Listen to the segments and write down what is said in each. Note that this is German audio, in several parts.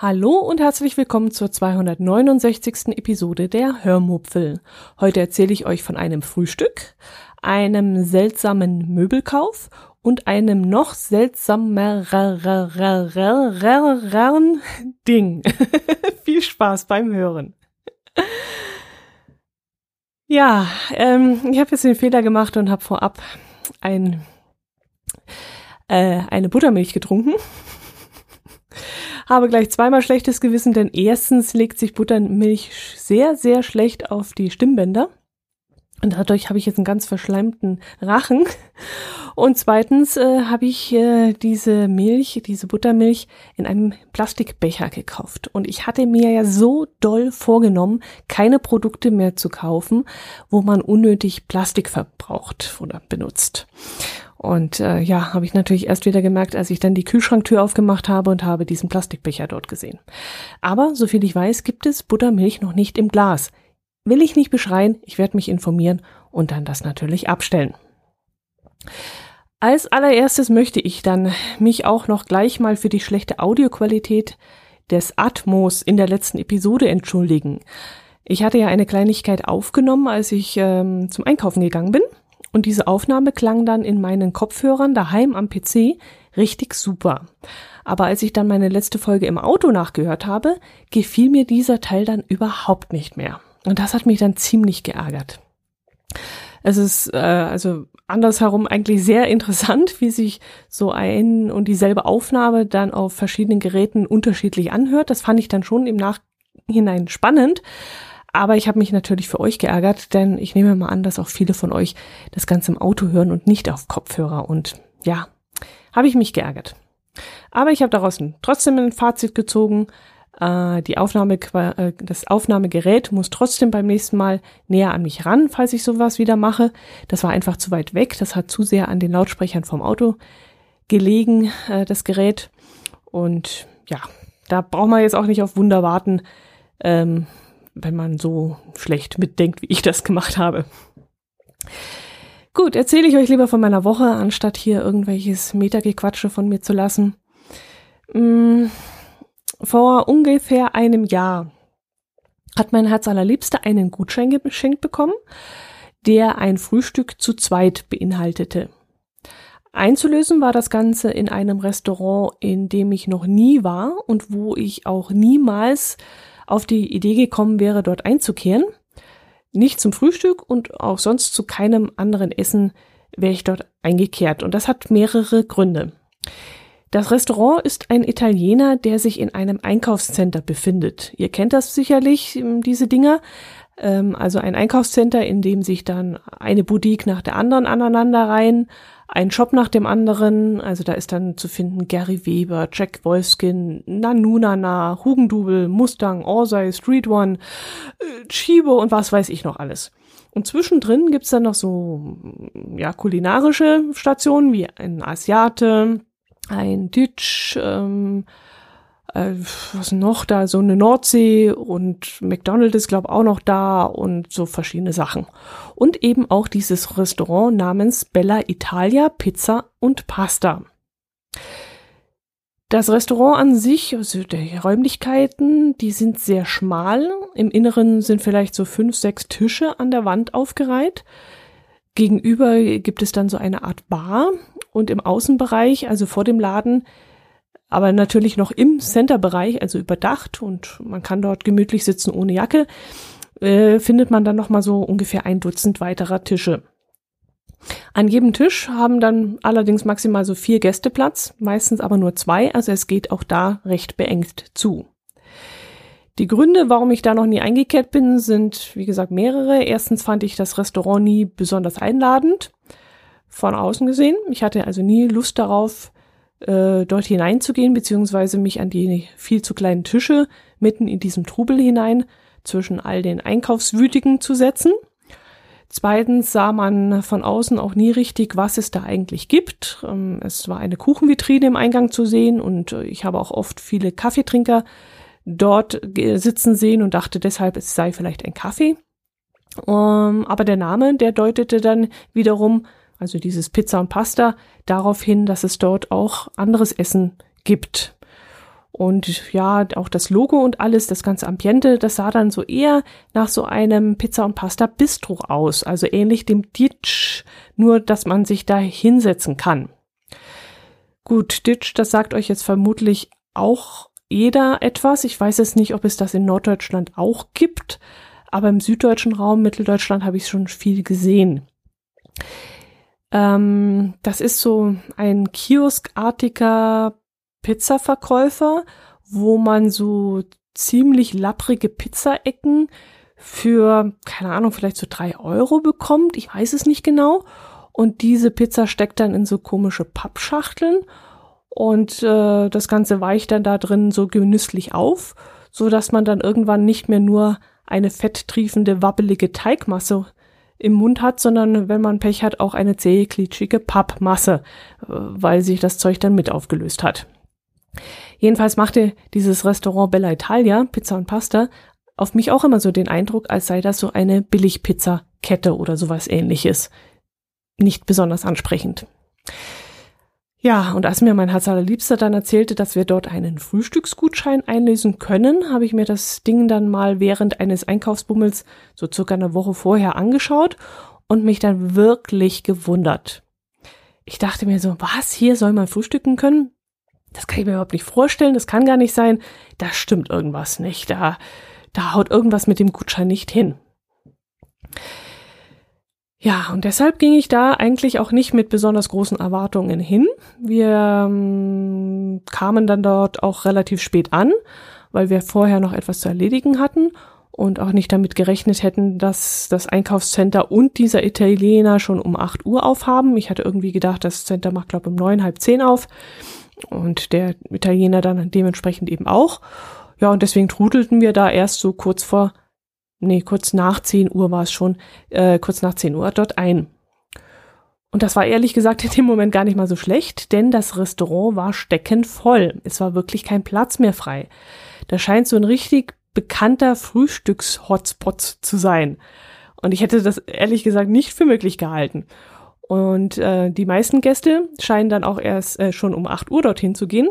Hallo und herzlich willkommen zur 269. Episode der Hörmupfel. Heute erzähle ich euch von einem Frühstück, einem seltsamen Möbelkauf und einem noch seltsameren Ding. Viel Spaß beim Hören. Ja, ähm, ich habe jetzt den Fehler gemacht und habe vorab ein, äh, eine Buttermilch getrunken habe gleich zweimal schlechtes Gewissen, denn erstens legt sich Buttermilch sehr, sehr schlecht auf die Stimmbänder. Und dadurch habe ich jetzt einen ganz verschleimten Rachen. Und zweitens äh, habe ich äh, diese Milch, diese Buttermilch in einem Plastikbecher gekauft. Und ich hatte mir ja so doll vorgenommen, keine Produkte mehr zu kaufen, wo man unnötig Plastik verbraucht oder benutzt. Und äh, ja, habe ich natürlich erst wieder gemerkt, als ich dann die Kühlschranktür aufgemacht habe und habe diesen Plastikbecher dort gesehen. Aber soviel ich weiß, gibt es Buttermilch noch nicht im Glas. Will ich nicht beschreien, ich werde mich informieren und dann das natürlich abstellen. Als allererstes möchte ich dann mich auch noch gleich mal für die schlechte Audioqualität des Atmos in der letzten Episode entschuldigen. Ich hatte ja eine Kleinigkeit aufgenommen, als ich ähm, zum Einkaufen gegangen bin und diese Aufnahme klang dann in meinen Kopfhörern daheim am PC richtig super. Aber als ich dann meine letzte Folge im Auto nachgehört habe, gefiel mir dieser Teil dann überhaupt nicht mehr. Und das hat mich dann ziemlich geärgert. Es ist äh, also andersherum eigentlich sehr interessant, wie sich so ein und dieselbe Aufnahme dann auf verschiedenen Geräten unterschiedlich anhört. Das fand ich dann schon im Nachhinein spannend. Aber ich habe mich natürlich für euch geärgert, denn ich nehme mal an, dass auch viele von euch das Ganze im Auto hören und nicht auf Kopfhörer. Und ja, habe ich mich geärgert. Aber ich habe daraus trotzdem ein Fazit gezogen. Äh, die Aufnahme, äh, das Aufnahmegerät muss trotzdem beim nächsten Mal näher an mich ran, falls ich sowas wieder mache. Das war einfach zu weit weg. Das hat zu sehr an den Lautsprechern vom Auto gelegen, äh, das Gerät. Und ja, da braucht man jetzt auch nicht auf Wunder warten. Ähm, wenn man so schlecht mitdenkt, wie ich das gemacht habe. Gut, erzähle ich euch lieber von meiner Woche, anstatt hier irgendwelches Metagequatsche von mir zu lassen. Hm, vor ungefähr einem Jahr hat mein Herz allerliebste einen Gutschein geschenkt bekommen, der ein Frühstück zu zweit beinhaltete. Einzulösen war das Ganze in einem Restaurant, in dem ich noch nie war und wo ich auch niemals auf die Idee gekommen wäre, dort einzukehren. Nicht zum Frühstück und auch sonst zu keinem anderen Essen wäre ich dort eingekehrt. Und das hat mehrere Gründe. Das Restaurant ist ein Italiener, der sich in einem Einkaufscenter befindet. Ihr kennt das sicherlich, ähm, diese Dinger. Ähm, also ein Einkaufscenter, in dem sich dann eine Boutique nach der anderen aneinander reihen ein Shop nach dem anderen. Also da ist dann zu finden Gary Weber, Jack Wolfskin, Nanunana, Hugendubel, Mustang, Orsay, Street One, äh, Chibo und was weiß ich noch alles. Und zwischendrin gibt's dann noch so ja kulinarische Stationen wie ein Asiate, ein Ditch, ähm, äh, was noch da, so eine Nordsee und McDonald's ist glaube auch noch da und so verschiedene Sachen. Und eben auch dieses Restaurant namens Bella Italia Pizza und Pasta. Das Restaurant an sich, also die Räumlichkeiten, die sind sehr schmal. Im Inneren sind vielleicht so fünf, sechs Tische an der Wand aufgereiht. Gegenüber gibt es dann so eine Art Bar und im Außenbereich, also vor dem Laden, aber natürlich noch im Center-Bereich, also überdacht und man kann dort gemütlich sitzen ohne Jacke, äh, findet man dann noch mal so ungefähr ein Dutzend weiterer Tische. An jedem Tisch haben dann allerdings maximal so vier Gäste Platz, meistens aber nur zwei, also es geht auch da recht beengt zu. Die Gründe, warum ich da noch nie eingekehrt bin, sind, wie gesagt, mehrere. Erstens fand ich das Restaurant nie besonders einladend, von außen gesehen. Ich hatte also nie Lust darauf, äh, dort hineinzugehen, beziehungsweise mich an die viel zu kleinen Tische mitten in diesem Trubel hinein zwischen all den Einkaufswütigen zu setzen. Zweitens sah man von außen auch nie richtig, was es da eigentlich gibt. Ähm, es war eine Kuchenvitrine im Eingang zu sehen und äh, ich habe auch oft viele Kaffeetrinker dort sitzen sehen und dachte deshalb, es sei vielleicht ein Kaffee. Ähm, aber der Name, der deutete dann wiederum, also dieses Pizza und Pasta, darauf hin, dass es dort auch anderes Essen gibt. Und ja, auch das Logo und alles, das ganze Ambiente, das sah dann so eher nach so einem Pizza und Pasta Bistro aus. Also ähnlich dem Ditch, nur dass man sich da hinsetzen kann. Gut, Ditch, das sagt euch jetzt vermutlich auch jeder etwas. Ich weiß jetzt nicht, ob es das in Norddeutschland auch gibt, aber im süddeutschen Raum, Mitteldeutschland, habe ich schon viel gesehen. Ähm, das ist so ein kioskartiger Pizzaverkäufer, wo man so ziemlich lapprige Pizzaecken für, keine Ahnung, vielleicht so drei Euro bekommt. Ich weiß es nicht genau. Und diese Pizza steckt dann in so komische Pappschachteln und äh, das Ganze weicht dann da drin so genüsslich auf, so dass man dann irgendwann nicht mehr nur eine fetttriefende, wabbelige Teigmasse im Mund hat, sondern wenn man Pech hat, auch eine zähe, klitschige Pappmasse, äh, weil sich das Zeug dann mit aufgelöst hat. Jedenfalls machte dieses Restaurant Bella Italia, Pizza und Pasta, auf mich auch immer so den Eindruck, als sei das so eine Billigpizza-Kette oder sowas ähnliches. Nicht besonders ansprechend. Ja, und als mir mein Herz allerliebster dann erzählte, dass wir dort einen Frühstücksgutschein einlösen können, habe ich mir das Ding dann mal während eines Einkaufsbummels so circa eine Woche vorher angeschaut und mich dann wirklich gewundert. Ich dachte mir so, was, hier soll man frühstücken können? Das kann ich mir überhaupt nicht vorstellen, das kann gar nicht sein. Da stimmt irgendwas nicht, da, da haut irgendwas mit dem Gutschein nicht hin. Ja, und deshalb ging ich da eigentlich auch nicht mit besonders großen Erwartungen hin. Wir ähm, kamen dann dort auch relativ spät an, weil wir vorher noch etwas zu erledigen hatten und auch nicht damit gerechnet hätten, dass das Einkaufscenter und dieser Italiener schon um 8 Uhr aufhaben. Ich hatte irgendwie gedacht, das Center macht, glaube um neun, halb zehn auf und der Italiener dann dementsprechend eben auch. Ja, und deswegen trudelten wir da erst so kurz vor nee, kurz nach 10 Uhr war es schon, äh, kurz nach 10 Uhr dort ein. Und das war ehrlich gesagt in dem Moment gar nicht mal so schlecht, denn das Restaurant war steckend voll. Es war wirklich kein Platz mehr frei. Da scheint so ein richtig bekannter Frühstücks-Hotspot zu sein. Und ich hätte das ehrlich gesagt nicht für möglich gehalten. Und äh, die meisten Gäste scheinen dann auch erst äh, schon um 8 Uhr dorthin zu gehen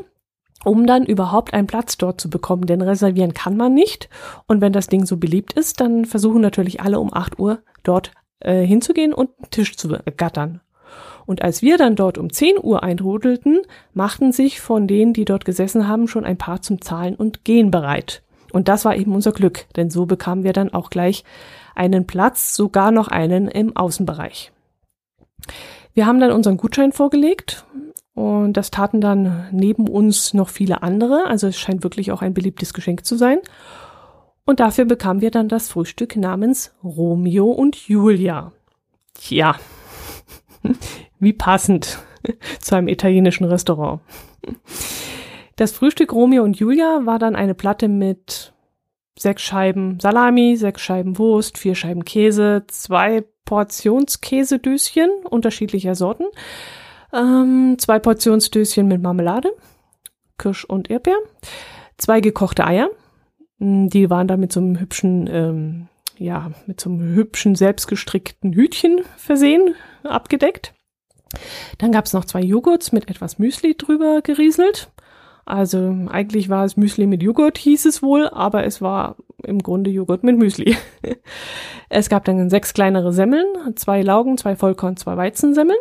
um dann überhaupt einen Platz dort zu bekommen. Denn reservieren kann man nicht. Und wenn das Ding so beliebt ist, dann versuchen natürlich alle um 8 Uhr dort äh, hinzugehen und einen Tisch zu gattern. Und als wir dann dort um 10 Uhr eintrudelten, machten sich von denen, die dort gesessen haben, schon ein paar zum Zahlen und Gehen bereit. Und das war eben unser Glück, denn so bekamen wir dann auch gleich einen Platz, sogar noch einen im Außenbereich. Wir haben dann unseren Gutschein vorgelegt und das taten dann neben uns noch viele andere. Also es scheint wirklich auch ein beliebtes Geschenk zu sein. Und dafür bekamen wir dann das Frühstück namens Romeo und Julia. Tja, wie passend zu einem italienischen Restaurant. Das Frühstück Romeo und Julia war dann eine Platte mit sechs Scheiben Salami, sechs Scheiben Wurst, vier Scheiben Käse, zwei Portionskäsedöschen unterschiedlicher Sorten, ähm, zwei Portionsdöschen mit Marmelade, Kirsch und Erdbeer, zwei gekochte Eier, hm, die waren da mit so einem hübschen, ähm, ja, mit so einem hübschen selbstgestrickten Hütchen versehen, abgedeckt. Dann gab es noch zwei Joghurts mit etwas Müsli drüber gerieselt. Also eigentlich war es Müsli mit Joghurt, hieß es wohl, aber es war im Grunde Joghurt mit Müsli. es gab dann sechs kleinere Semmeln, zwei Laugen, zwei Vollkorn, zwei Weizensemmeln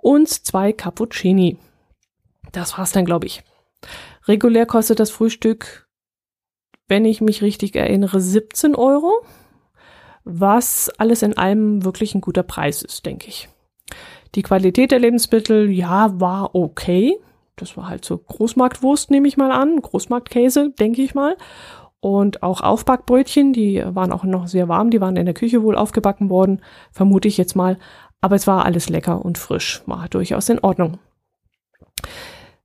und zwei Cappuccini. Das war's dann, glaube ich. Regulär kostet das Frühstück, wenn ich mich richtig erinnere, 17 Euro, was alles in allem wirklich ein guter Preis ist, denke ich. Die Qualität der Lebensmittel, ja, war okay. Das war halt so Großmarktwurst, nehme ich mal an, Großmarktkäse, denke ich mal. Und auch Aufbackbrötchen, die waren auch noch sehr warm, die waren in der Küche wohl aufgebacken worden, vermute ich jetzt mal. Aber es war alles lecker und frisch, war durchaus in Ordnung.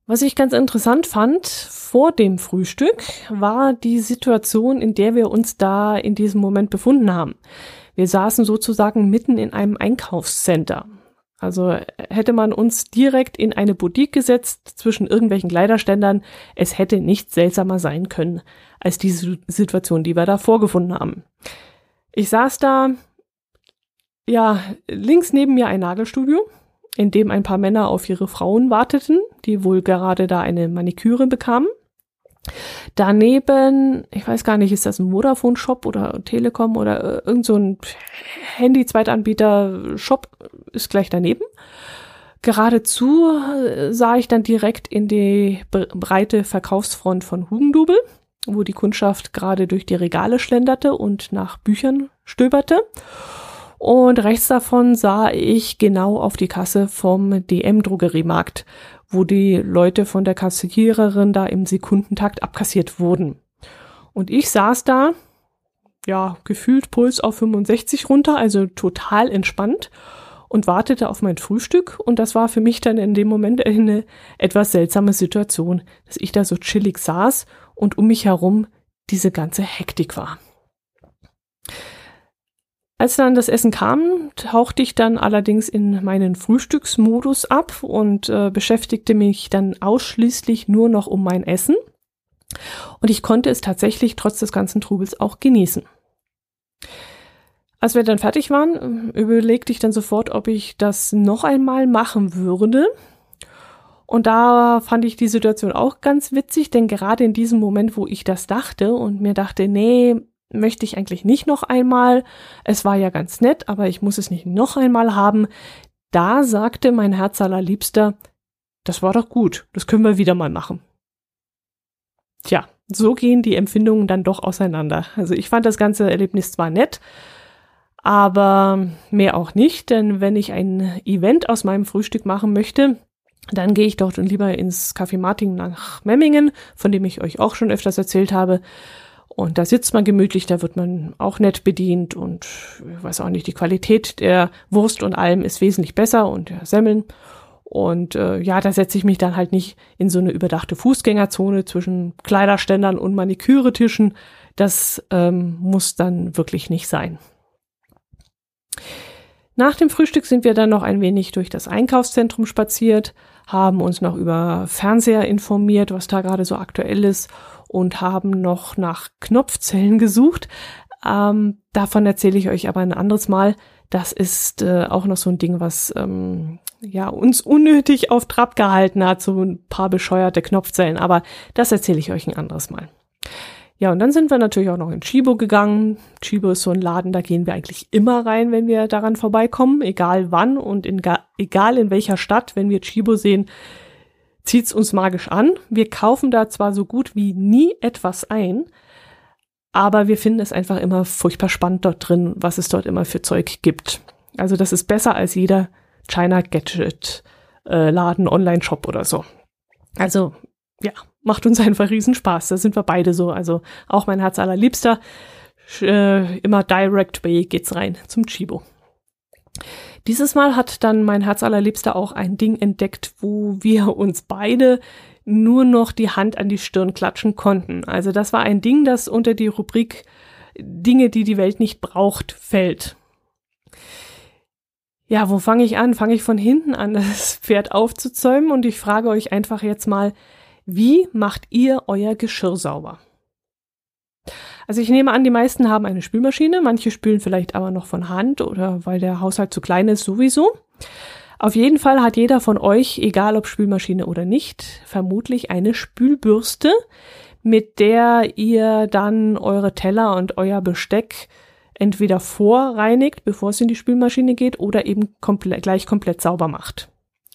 Was ich ganz interessant fand vor dem Frühstück war die Situation, in der wir uns da in diesem Moment befunden haben. Wir saßen sozusagen mitten in einem Einkaufscenter. Also hätte man uns direkt in eine Boutique gesetzt zwischen irgendwelchen Kleiderständern, es hätte nicht seltsamer sein können als diese Situation, die wir da vorgefunden haben. Ich saß da, ja, links neben mir ein Nagelstudio, in dem ein paar Männer auf ihre Frauen warteten, die wohl gerade da eine Maniküre bekamen. Daneben, ich weiß gar nicht, ist das ein Vodafone-Shop oder Telekom oder äh, irgend so ein Handy-Zweitanbieter-Shop ist gleich daneben. Geradezu äh, sah ich dann direkt in die breite Verkaufsfront von Hugendubel, wo die Kundschaft gerade durch die Regale schlenderte und nach Büchern stöberte. Und rechts davon sah ich genau auf die Kasse vom DM-Drogeriemarkt, wo die Leute von der Kassiererin da im Sekundentakt abkassiert wurden. Und ich saß da, ja, gefühlt Puls auf 65 runter, also total entspannt und wartete auf mein Frühstück. Und das war für mich dann in dem Moment eine etwas seltsame Situation, dass ich da so chillig saß und um mich herum diese ganze Hektik war. Als dann das Essen kam, tauchte ich dann allerdings in meinen Frühstücksmodus ab und äh, beschäftigte mich dann ausschließlich nur noch um mein Essen. Und ich konnte es tatsächlich trotz des ganzen Trubels auch genießen. Als wir dann fertig waren, überlegte ich dann sofort, ob ich das noch einmal machen würde. Und da fand ich die Situation auch ganz witzig, denn gerade in diesem Moment, wo ich das dachte und mir dachte, nee, möchte ich eigentlich nicht noch einmal. Es war ja ganz nett, aber ich muss es nicht noch einmal haben. Da sagte mein Herz allerliebster, das war doch gut, das können wir wieder mal machen. Tja, so gehen die Empfindungen dann doch auseinander. Also ich fand das ganze Erlebnis zwar nett, aber mehr auch nicht, denn wenn ich ein Event aus meinem Frühstück machen möchte, dann gehe ich doch lieber ins Café Martin nach Memmingen, von dem ich euch auch schon öfters erzählt habe, und da sitzt man gemütlich, da wird man auch nett bedient und ich weiß auch nicht, die Qualität der Wurst und allem ist wesentlich besser und der Semmeln. Und äh, ja, da setze ich mich dann halt nicht in so eine überdachte Fußgängerzone zwischen Kleiderständern und Maniküretischen. Das ähm, muss dann wirklich nicht sein. Nach dem Frühstück sind wir dann noch ein wenig durch das Einkaufszentrum spaziert, haben uns noch über Fernseher informiert, was da gerade so aktuell ist und haben noch nach Knopfzellen gesucht. Ähm, davon erzähle ich euch aber ein anderes Mal. Das ist äh, auch noch so ein Ding, was ähm, ja uns unnötig auf Trab gehalten hat, so ein paar bescheuerte Knopfzellen. Aber das erzähle ich euch ein anderes Mal. Ja, und dann sind wir natürlich auch noch in Chibo gegangen. Chibo ist so ein Laden, da gehen wir eigentlich immer rein, wenn wir daran vorbeikommen, egal wann und in, egal in welcher Stadt. Wenn wir Chibo sehen, zieht's uns magisch an. Wir kaufen da zwar so gut wie nie etwas ein, aber wir finden es einfach immer furchtbar spannend dort drin, was es dort immer für Zeug gibt. Also das ist besser als jeder China Gadget äh, Laden, Online-Shop oder so. Also ja, macht uns einfach riesen Spaß. Da sind wir beide so. Also auch mein Herz allerliebster. Äh, immer Direct Way geht's rein zum Chibo. Dieses Mal hat dann mein Herz allerliebster auch ein Ding entdeckt, wo wir uns beide nur noch die Hand an die Stirn klatschen konnten. Also das war ein Ding, das unter die Rubrik Dinge, die die Welt nicht braucht, fällt. Ja, wo fange ich an? Fange ich von hinten an, das Pferd aufzuzäumen und ich frage euch einfach jetzt mal, wie macht ihr euer Geschirr sauber? Also ich nehme an, die meisten haben eine Spülmaschine, manche spülen vielleicht aber noch von Hand oder weil der Haushalt zu klein ist sowieso. Auf jeden Fall hat jeder von euch, egal ob Spülmaschine oder nicht, vermutlich eine Spülbürste, mit der ihr dann eure Teller und euer Besteck entweder vorreinigt, bevor es in die Spülmaschine geht, oder eben komplett, gleich komplett sauber macht.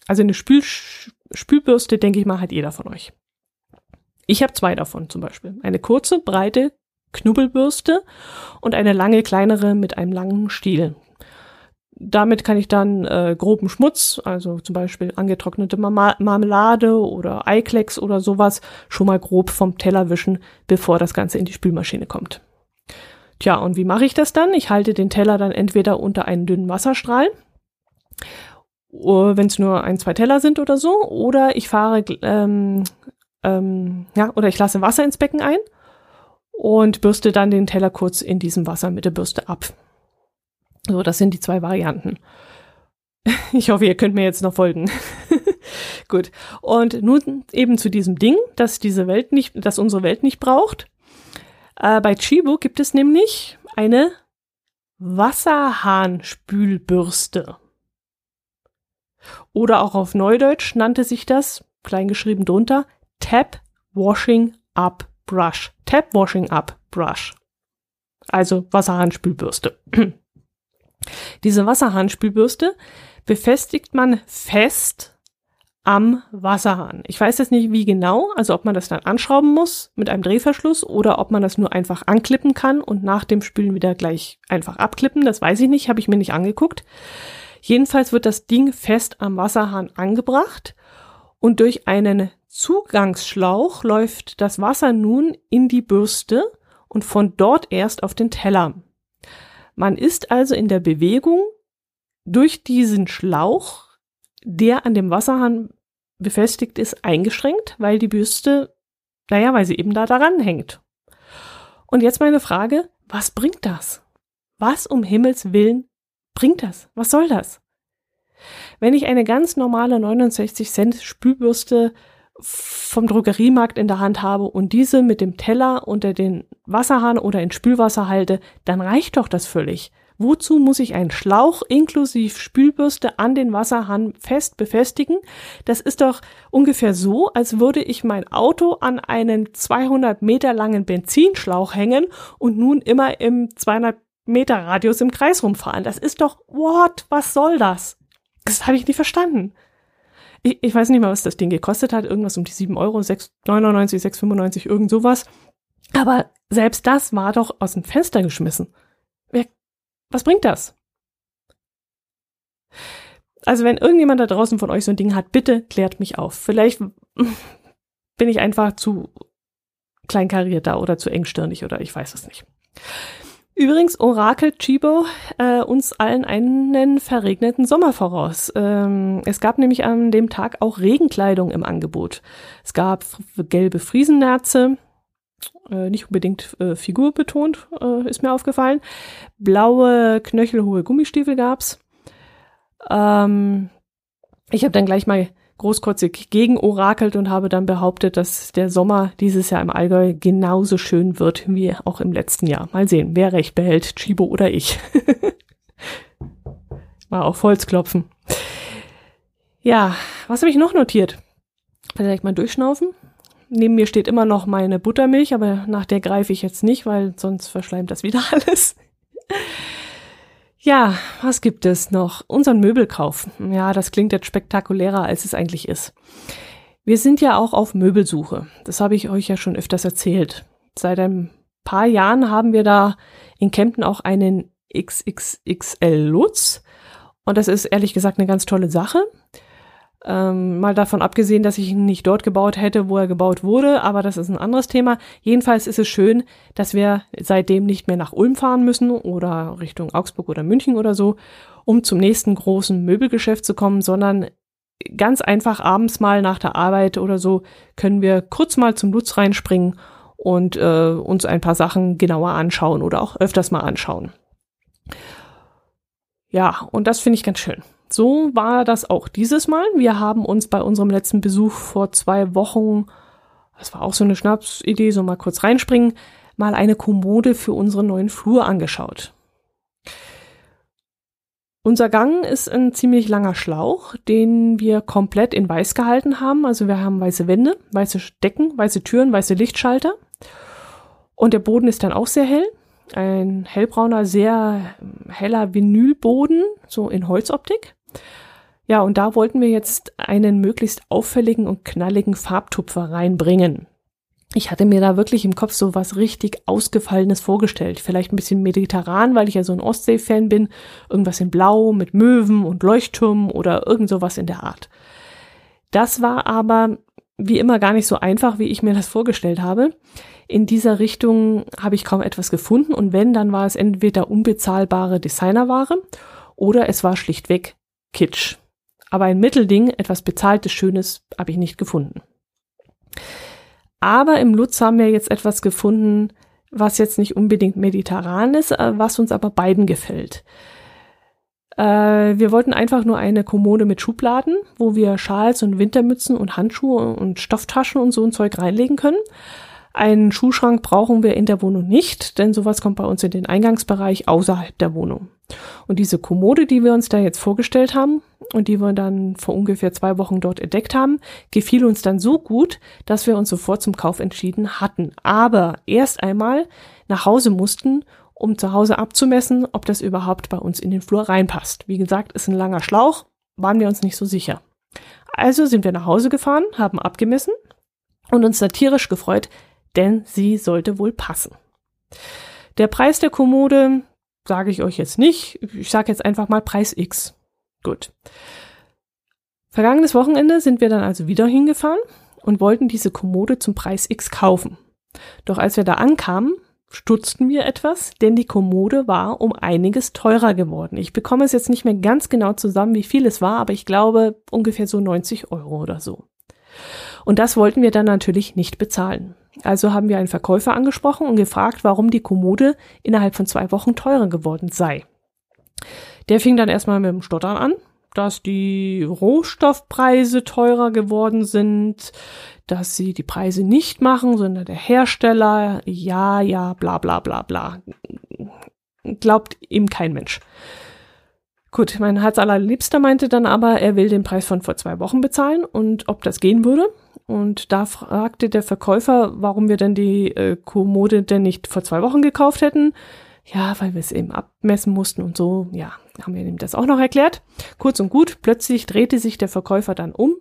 Also eine Spül Spülbürste, denke ich mal, hat jeder von euch. Ich habe zwei davon zum Beispiel. Eine kurze, breite Knubbelbürste und eine lange, kleinere mit einem langen Stiel. Damit kann ich dann äh, groben Schmutz, also zum Beispiel angetrocknete Marmelade oder Eiklecks oder sowas, schon mal grob vom Teller wischen, bevor das Ganze in die Spülmaschine kommt. Tja, und wie mache ich das dann? Ich halte den Teller dann entweder unter einen dünnen Wasserstrahl, wenn es nur ein, zwei Teller sind oder so, oder ich fahre, ähm, ähm, ja, oder ich lasse Wasser ins Becken ein und bürste dann den Teller kurz in diesem Wasser mit der Bürste ab. So, das sind die zwei Varianten. Ich hoffe, ihr könnt mir jetzt noch folgen. Gut. Und nun eben zu diesem Ding, dass diese Welt nicht, dass unsere Welt nicht braucht. Äh, bei Chibo gibt es nämlich eine Wasserhahnspülbürste. Oder auch auf Neudeutsch nannte sich das, kleingeschrieben drunter, Tap Washing Up Brush. Tap Washing Up Brush. Also Wasserhahnspülbürste. Diese Wasserhahnspülbürste befestigt man fest am Wasserhahn. Ich weiß jetzt nicht, wie genau, also ob man das dann anschrauben muss mit einem Drehverschluss oder ob man das nur einfach anklippen kann und nach dem Spülen wieder gleich einfach abklippen. Das weiß ich nicht, habe ich mir nicht angeguckt. Jedenfalls wird das Ding fest am Wasserhahn angebracht und durch einen Zugangsschlauch läuft das Wasser nun in die Bürste und von dort erst auf den Teller. Man ist also in der Bewegung durch diesen Schlauch, der an dem Wasserhahn befestigt ist, eingeschränkt, weil die Bürste, naja, weil sie eben da daran hängt. Und jetzt meine Frage, was bringt das? Was um Himmels Willen bringt das? Was soll das? Wenn ich eine ganz normale 69 Cent Spülbürste vom Drogeriemarkt in der Hand habe und diese mit dem Teller unter den Wasserhahn oder in Spülwasser halte, dann reicht doch das völlig. Wozu muss ich einen Schlauch inklusive Spülbürste an den Wasserhahn fest befestigen? Das ist doch ungefähr so, als würde ich mein Auto an einen 200 Meter langen Benzinschlauch hängen und nun immer im 200 Meter Radius im Kreis rumfahren. Das ist doch, what, was soll das? Das habe ich nicht verstanden. Ich, ich, weiß nicht mal, was das Ding gekostet hat. Irgendwas um die 7 Euro, 6,99, 6,95, irgend sowas. Aber selbst das war doch aus dem Fenster geschmissen. Wer, was bringt das? Also wenn irgendjemand da draußen von euch so ein Ding hat, bitte klärt mich auf. Vielleicht bin ich einfach zu kleinkariert da oder zu engstirnig oder ich weiß es nicht. Übrigens orakelt Chibo äh, uns allen einen verregneten Sommer voraus. Ähm, es gab nämlich an dem Tag auch Regenkleidung im Angebot. Es gab gelbe Friesennerze, äh, nicht unbedingt äh, figurbetont, äh, ist mir aufgefallen. Blaue, knöchelhohe Gummistiefel gab's. Ähm, ich habe dann gleich mal großkotzig gegen orakelt und habe dann behauptet, dass der Sommer dieses Jahr im Allgäu genauso schön wird wie auch im letzten Jahr. Mal sehen, wer recht behält, Chibo oder ich. Mal auf Holz klopfen. Ja, was habe ich noch notiert? Vielleicht mal durchschnaufen. Neben mir steht immer noch meine Buttermilch, aber nach der greife ich jetzt nicht, weil sonst verschleimt das wieder alles. Ja, was gibt es noch? Unseren Möbelkauf. Ja, das klingt jetzt spektakulärer, als es eigentlich ist. Wir sind ja auch auf Möbelsuche. Das habe ich euch ja schon öfters erzählt. Seit ein paar Jahren haben wir da in Kempten auch einen XXXL Lutz. Und das ist ehrlich gesagt eine ganz tolle Sache. Ähm, mal davon abgesehen, dass ich ihn nicht dort gebaut hätte, wo er gebaut wurde, aber das ist ein anderes Thema. Jedenfalls ist es schön, dass wir seitdem nicht mehr nach Ulm fahren müssen oder Richtung Augsburg oder München oder so, um zum nächsten großen Möbelgeschäft zu kommen, sondern ganz einfach abends mal nach der Arbeit oder so können wir kurz mal zum Lutz reinspringen und äh, uns ein paar Sachen genauer anschauen oder auch öfters mal anschauen. Ja, und das finde ich ganz schön. So war das auch dieses Mal. Wir haben uns bei unserem letzten Besuch vor zwei Wochen, das war auch so eine Schnapsidee, so mal kurz reinspringen, mal eine Kommode für unseren neuen Flur angeschaut. Unser Gang ist ein ziemlich langer Schlauch, den wir komplett in weiß gehalten haben. Also wir haben weiße Wände, weiße Decken, weiße Türen, weiße Lichtschalter. Und der Boden ist dann auch sehr hell. Ein hellbrauner, sehr heller Vinylboden, so in Holzoptik. Ja, und da wollten wir jetzt einen möglichst auffälligen und knalligen Farbtupfer reinbringen. Ich hatte mir da wirklich im Kopf so was richtig Ausgefallenes vorgestellt. Vielleicht ein bisschen mediterran, weil ich ja so ein Ostsee-Fan bin. Irgendwas in Blau mit Möwen und Leuchttürmen oder irgend sowas in der Art. Das war aber wie immer gar nicht so einfach, wie ich mir das vorgestellt habe. In dieser Richtung habe ich kaum etwas gefunden und wenn, dann war es entweder unbezahlbare Designerware oder es war schlichtweg Kitsch. Aber ein Mittelding, etwas bezahltes, Schönes, habe ich nicht gefunden. Aber im Lutz haben wir jetzt etwas gefunden, was jetzt nicht unbedingt mediterran ist, äh, was uns aber beiden gefällt. Äh, wir wollten einfach nur eine Kommode mit Schubladen, wo wir Schals und Wintermützen und Handschuhe und Stofftaschen und so ein Zeug reinlegen können. Einen Schuhschrank brauchen wir in der Wohnung nicht, denn sowas kommt bei uns in den Eingangsbereich außerhalb der Wohnung. Und diese Kommode, die wir uns da jetzt vorgestellt haben und die wir dann vor ungefähr zwei Wochen dort entdeckt haben, gefiel uns dann so gut, dass wir uns sofort zum Kauf entschieden hatten. Aber erst einmal nach Hause mussten, um zu Hause abzumessen, ob das überhaupt bei uns in den Flur reinpasst. Wie gesagt, ist ein langer Schlauch, waren wir uns nicht so sicher. Also sind wir nach Hause gefahren, haben abgemessen und uns da tierisch gefreut, denn sie sollte wohl passen. Der Preis der Kommode sage ich euch jetzt nicht. Ich sage jetzt einfach mal Preis X. Gut. Vergangenes Wochenende sind wir dann also wieder hingefahren und wollten diese Kommode zum Preis X kaufen. Doch als wir da ankamen, stutzten wir etwas, denn die Kommode war um einiges teurer geworden. Ich bekomme es jetzt nicht mehr ganz genau zusammen, wie viel es war, aber ich glaube ungefähr so 90 Euro oder so. Und das wollten wir dann natürlich nicht bezahlen. Also haben wir einen Verkäufer angesprochen und gefragt, warum die Kommode innerhalb von zwei Wochen teurer geworden sei. Der fing dann erstmal mit dem Stottern an, dass die Rohstoffpreise teurer geworden sind, dass sie die Preise nicht machen, sondern der Hersteller, ja, ja, bla bla bla bla. Glaubt ihm kein Mensch. Gut, mein Herz allerliebster meinte dann aber, er will den Preis von vor zwei Wochen bezahlen und ob das gehen würde. Und da fragte der Verkäufer, warum wir denn die äh, Kommode denn nicht vor zwei Wochen gekauft hätten. Ja, weil wir es eben abmessen mussten und so. Ja, haben wir ihm das auch noch erklärt. Kurz und gut, plötzlich drehte sich der Verkäufer dann um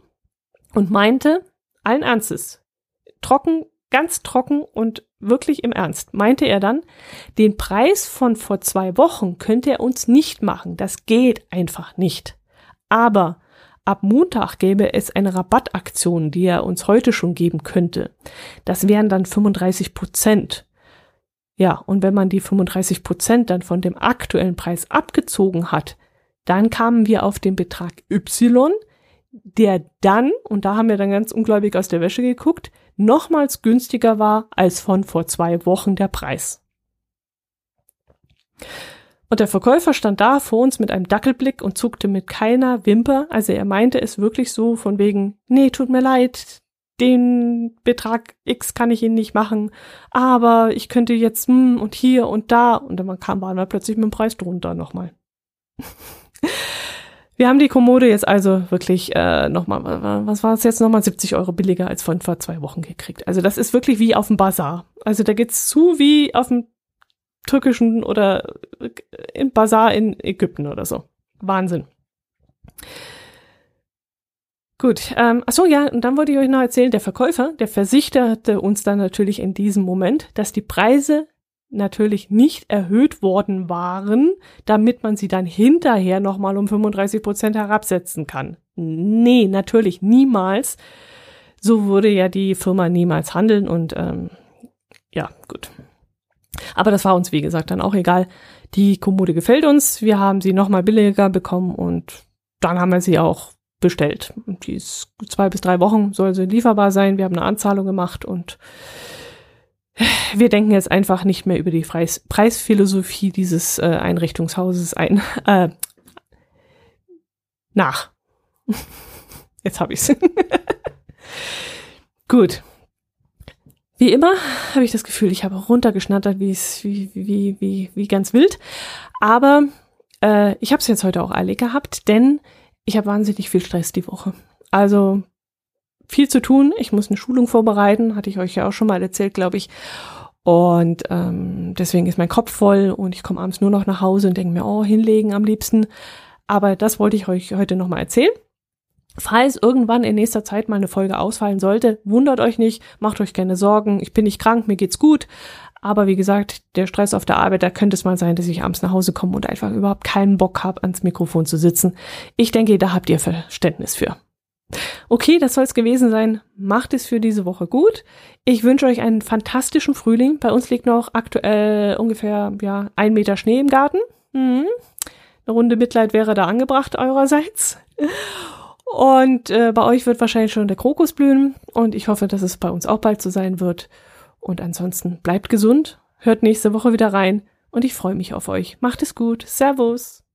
und meinte, allen Ernstes, trocken, ganz trocken und wirklich im Ernst, meinte er dann, den Preis von vor zwei Wochen könnte er uns nicht machen. Das geht einfach nicht. Aber Ab Montag gäbe es eine Rabattaktion, die er uns heute schon geben könnte. Das wären dann 35 Prozent. Ja, und wenn man die 35 Prozent dann von dem aktuellen Preis abgezogen hat, dann kamen wir auf den Betrag Y, der dann, und da haben wir dann ganz ungläubig aus der Wäsche geguckt, nochmals günstiger war als von vor zwei Wochen der Preis. Und der Verkäufer stand da vor uns mit einem Dackelblick und zuckte mit keiner Wimper. Also er meinte es wirklich so von wegen, nee, tut mir leid, den Betrag X kann ich Ihnen nicht machen, aber ich könnte jetzt hm, und hier und da. Und dann kam man plötzlich mit dem Preis drunter nochmal. Wir haben die Kommode jetzt also wirklich äh, nochmal, was war es jetzt nochmal, 70 Euro billiger als von vor zwei Wochen gekriegt. Also das ist wirklich wie auf dem Bazar. Also da geht's zu wie auf dem türkischen oder im Bazar in Ägypten oder so. Wahnsinn. Gut, ähm, ach so ja, und dann wollte ich euch noch erzählen, der Verkäufer, der versicherte uns dann natürlich in diesem Moment, dass die Preise natürlich nicht erhöht worden waren, damit man sie dann hinterher nochmal um 35 Prozent herabsetzen kann. Nee, natürlich niemals. So würde ja die Firma niemals handeln und ähm, ja, gut. Aber das war uns, wie gesagt, dann auch egal. Die Kommode gefällt uns. Wir haben sie nochmal billiger bekommen und dann haben wir sie auch bestellt. Die ist zwei bis drei Wochen, soll sie lieferbar sein. Wir haben eine Anzahlung gemacht und wir denken jetzt einfach nicht mehr über die Preis Preisphilosophie dieses äh, Einrichtungshauses ein. Äh, nach. Jetzt habe ich's. Gut. Wie immer habe ich das Gefühl, ich habe runtergeschnattert, wie es wie wie wie wie ganz wild. Aber äh, ich habe es jetzt heute auch eilig gehabt, denn ich habe wahnsinnig viel Stress die Woche. Also viel zu tun. Ich muss eine Schulung vorbereiten, hatte ich euch ja auch schon mal erzählt, glaube ich. Und ähm, deswegen ist mein Kopf voll und ich komme abends nur noch nach Hause und denke mir, oh, hinlegen am liebsten. Aber das wollte ich euch heute nochmal erzählen. Falls irgendwann in nächster Zeit mal eine Folge ausfallen sollte, wundert euch nicht, macht euch keine Sorgen. Ich bin nicht krank, mir geht's gut. Aber wie gesagt, der Stress auf der Arbeit, da könnte es mal sein, dass ich abends nach Hause komme und einfach überhaupt keinen Bock habe, ans Mikrofon zu sitzen. Ich denke, da habt ihr Verständnis für. Okay, das soll es gewesen sein. Macht es für diese Woche gut. Ich wünsche euch einen fantastischen Frühling. Bei uns liegt noch aktuell ungefähr ja, ein Meter Schnee im Garten. Mhm. Eine Runde Mitleid wäre da angebracht eurerseits. Und äh, bei euch wird wahrscheinlich schon der Krokus blühen und ich hoffe, dass es bei uns auch bald so sein wird. Und ansonsten bleibt gesund, hört nächste Woche wieder rein und ich freue mich auf euch. Macht es gut. Servus.